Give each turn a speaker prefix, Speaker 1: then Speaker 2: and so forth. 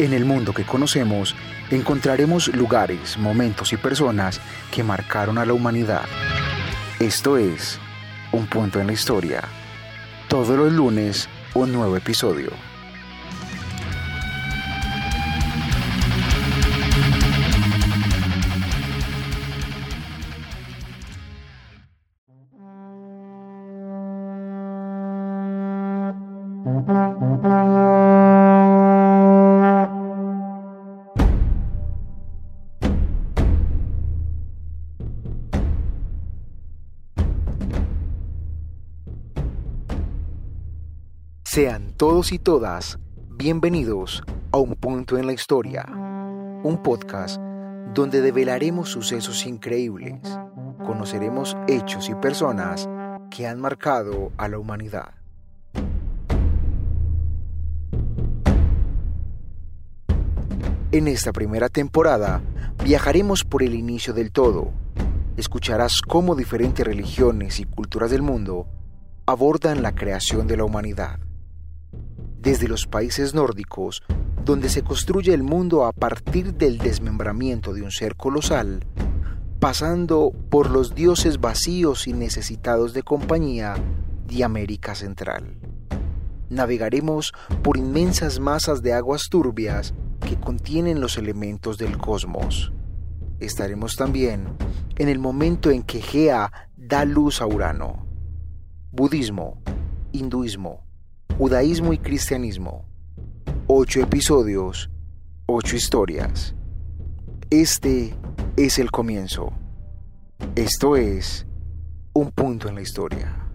Speaker 1: En el mundo que conocemos encontraremos lugares, momentos y personas que marcaron a la humanidad. Esto es Un punto en la historia. Todos los lunes, un nuevo episodio. Sean todos y todas bienvenidos a Un Punto en la Historia, un podcast donde develaremos sucesos increíbles, conoceremos hechos y personas que han marcado a la humanidad. En esta primera temporada viajaremos por el inicio del todo. Escucharás cómo diferentes religiones y culturas del mundo abordan la creación de la humanidad desde los países nórdicos, donde se construye el mundo a partir del desmembramiento de un ser colosal, pasando por los dioses vacíos y necesitados de compañía de América Central. Navegaremos por inmensas masas de aguas turbias que contienen los elementos del cosmos. Estaremos también en el momento en que Gea da luz a Urano. Budismo, hinduismo, Judaísmo y Cristianismo. Ocho episodios, ocho historias. Este es el comienzo. Esto es un punto en la historia.